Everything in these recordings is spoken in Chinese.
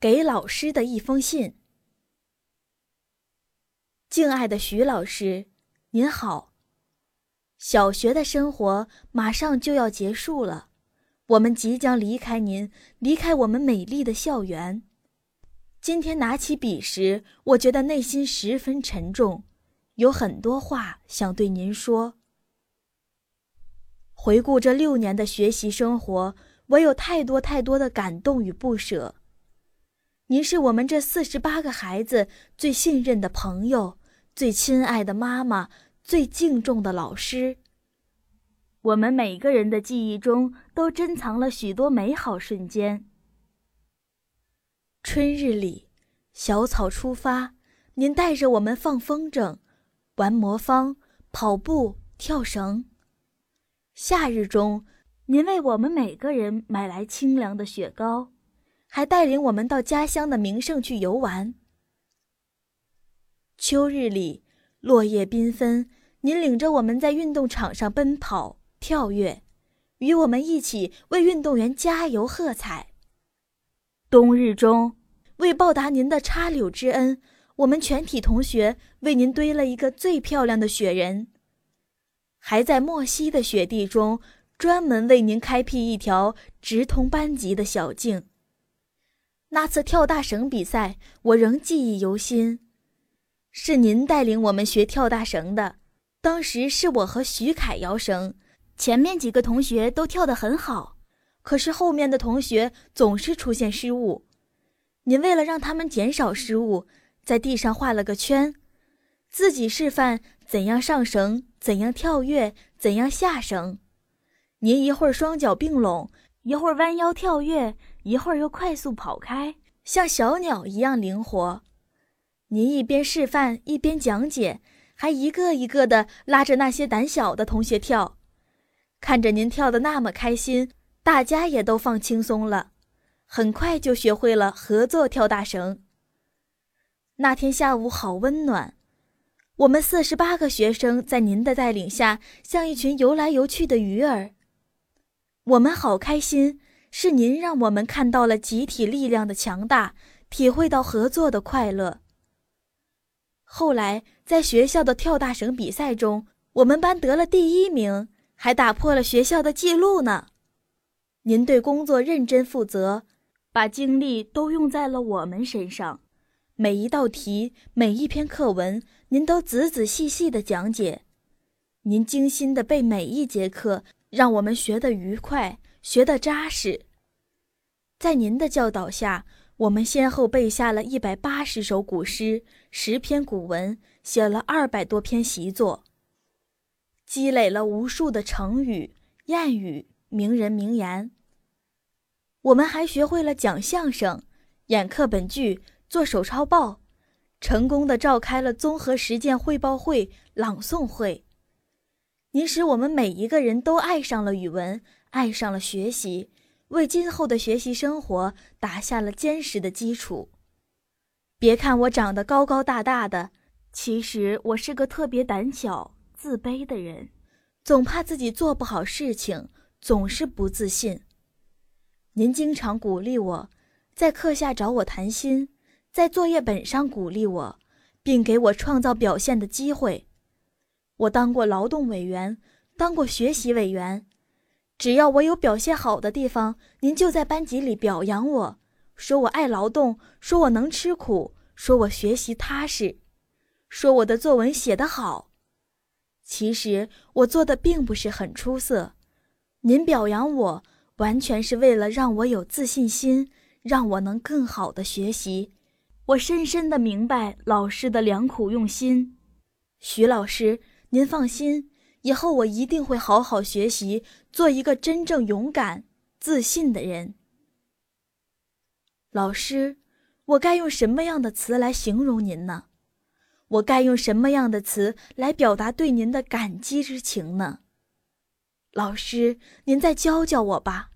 给老师的一封信。敬爱的徐老师，您好。小学的生活马上就要结束了，我们即将离开您，离开我们美丽的校园。今天拿起笔时，我觉得内心十分沉重，有很多话想对您说。回顾这六年的学习生活，我有太多太多的感动与不舍。您是我们这四十八个孩子最信任的朋友，最亲爱的妈妈，最敬重的老师。我们每个人的记忆中都珍藏了许多美好瞬间。春日里，小草出发，您带着我们放风筝、玩魔方、跑步、跳绳。夏日中，您为我们每个人买来清凉的雪糕。还带领我们到家乡的名胜去游玩。秋日里，落叶缤纷，您领着我们在运动场上奔跑、跳跃，与我们一起为运动员加油喝彩。冬日中，为报答您的插柳之恩，我们全体同学为您堆了一个最漂亮的雪人，还在莫西的雪地中专门为您开辟一条直通班级的小径。那次跳大绳比赛，我仍记忆犹新。是您带领我们学跳大绳的。当时是我和徐凯摇绳，前面几个同学都跳得很好，可是后面的同学总是出现失误。您为了让他们减少失误，在地上画了个圈，自己示范怎样上绳、怎样跳跃、怎样下绳。您一会儿双脚并拢，一会儿弯腰跳跃。一会儿又快速跑开，像小鸟一样灵活。您一边示范一边讲解，还一个一个的拉着那些胆小的同学跳。看着您跳得那么开心，大家也都放轻松了，很快就学会了合作跳大绳。那天下午好温暖，我们四十八个学生在您的带领下，像一群游来游去的鱼儿。我们好开心。是您让我们看到了集体力量的强大，体会到合作的快乐。后来在学校的跳大绳比赛中，我们班得了第一名，还打破了学校的记录呢。您对工作认真负责，把精力都用在了我们身上，每一道题、每一篇课文，您都仔仔细细的讲解。您精心的背每一节课，让我们学得愉快。学得扎实，在您的教导下，我们先后背下了一百八十首古诗、十篇古文，写了二百多篇习作，积累了无数的成语、谚语、名人名言。我们还学会了讲相声、演课本剧、做手抄报，成功的召开了综合实践汇报会、朗诵会。您使我们每一个人都爱上了语文。爱上了学习，为今后的学习生活打下了坚实的基础。别看我长得高高大大的，其实我是个特别胆小、自卑的人，总怕自己做不好事情，总是不自信。您经常鼓励我，在课下找我谈心，在作业本上鼓励我，并给我创造表现的机会。我当过劳动委员，当过学习委员。只要我有表现好的地方，您就在班级里表扬我，说我爱劳动，说我能吃苦，说我学习踏实，说我的作文写得好。其实我做的并不是很出色，您表扬我完全是为了让我有自信心，让我能更好的学习。我深深的明白老师的良苦用心，徐老师，您放心。以后我一定会好好学习，做一个真正勇敢、自信的人。老师，我该用什么样的词来形容您呢？我该用什么样的词来表达对您的感激之情呢？老师，您再教教我吧。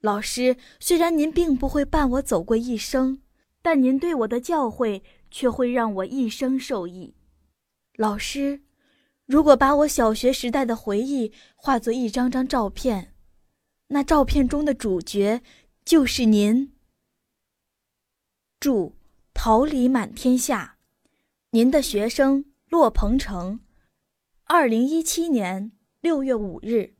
老师，虽然您并不会伴我走过一生，但您对我的教诲却会让我一生受益。老师。如果把我小学时代的回忆化作一张张照片，那照片中的主角就是您。祝桃李满天下。您的学生骆鹏程，二零一七年六月五日。